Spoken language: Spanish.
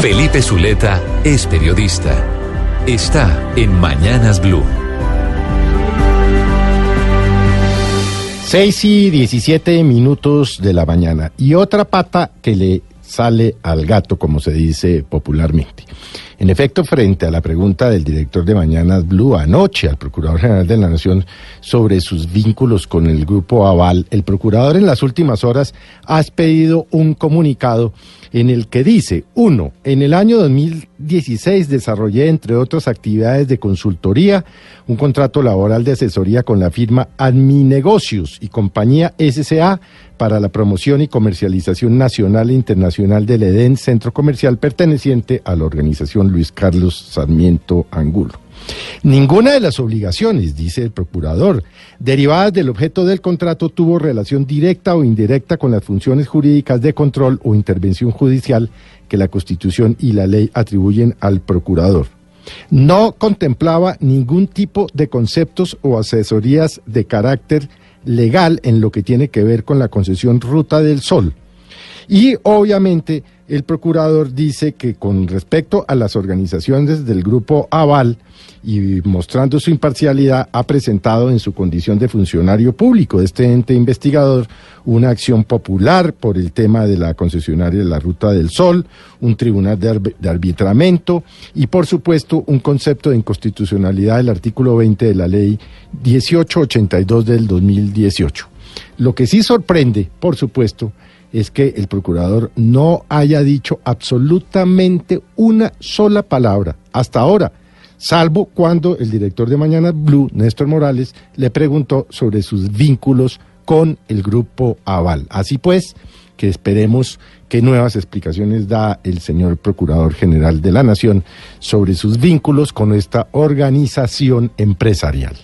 Felipe Zuleta es periodista. Está en Mañanas Blue. 6 y 17 minutos de la mañana. Y otra pata que le sale al gato, como se dice popularmente. En efecto, frente a la pregunta del director de Mañanas Blue anoche al Procurador General de la Nación sobre sus vínculos con el grupo Aval, el Procurador en las últimas horas ha expedido un comunicado en el que dice, uno, en el año 2016 desarrollé, entre otras actividades de consultoría, un contrato laboral de asesoría con la firma Adminegocios y compañía SCA para la promoción y comercialización nacional e internacional del EDEN, centro comercial perteneciente a la organización Luis Carlos Sarmiento Angulo. Ninguna de las obligaciones, dice el procurador, derivadas del objeto del contrato tuvo relación directa o indirecta con las funciones jurídicas de control o intervención judicial que la Constitución y la ley atribuyen al procurador. No contemplaba ningún tipo de conceptos o asesorías de carácter legal en lo que tiene que ver con la concesión Ruta del Sol. Y obviamente el procurador dice que con respecto a las organizaciones del grupo Aval y mostrando su imparcialidad, ha presentado en su condición de funcionario público de este ente investigador una acción popular por el tema de la concesionaria de la Ruta del Sol, un tribunal de, arbitramiento y, por supuesto, un concepto de inconstitucionalidad del artículo 20 de la ley 1882 del 2018. Lo que sí sorprende, por supuesto, es que el procurador no haya dicho absolutamente una sola palabra hasta ahora, salvo cuando el director de Mañana Blue, Néstor Morales, le preguntó sobre sus vínculos con el grupo Aval. Así pues, que esperemos qué nuevas explicaciones da el señor Procurador General de la Nación sobre sus vínculos con esta organización empresarial.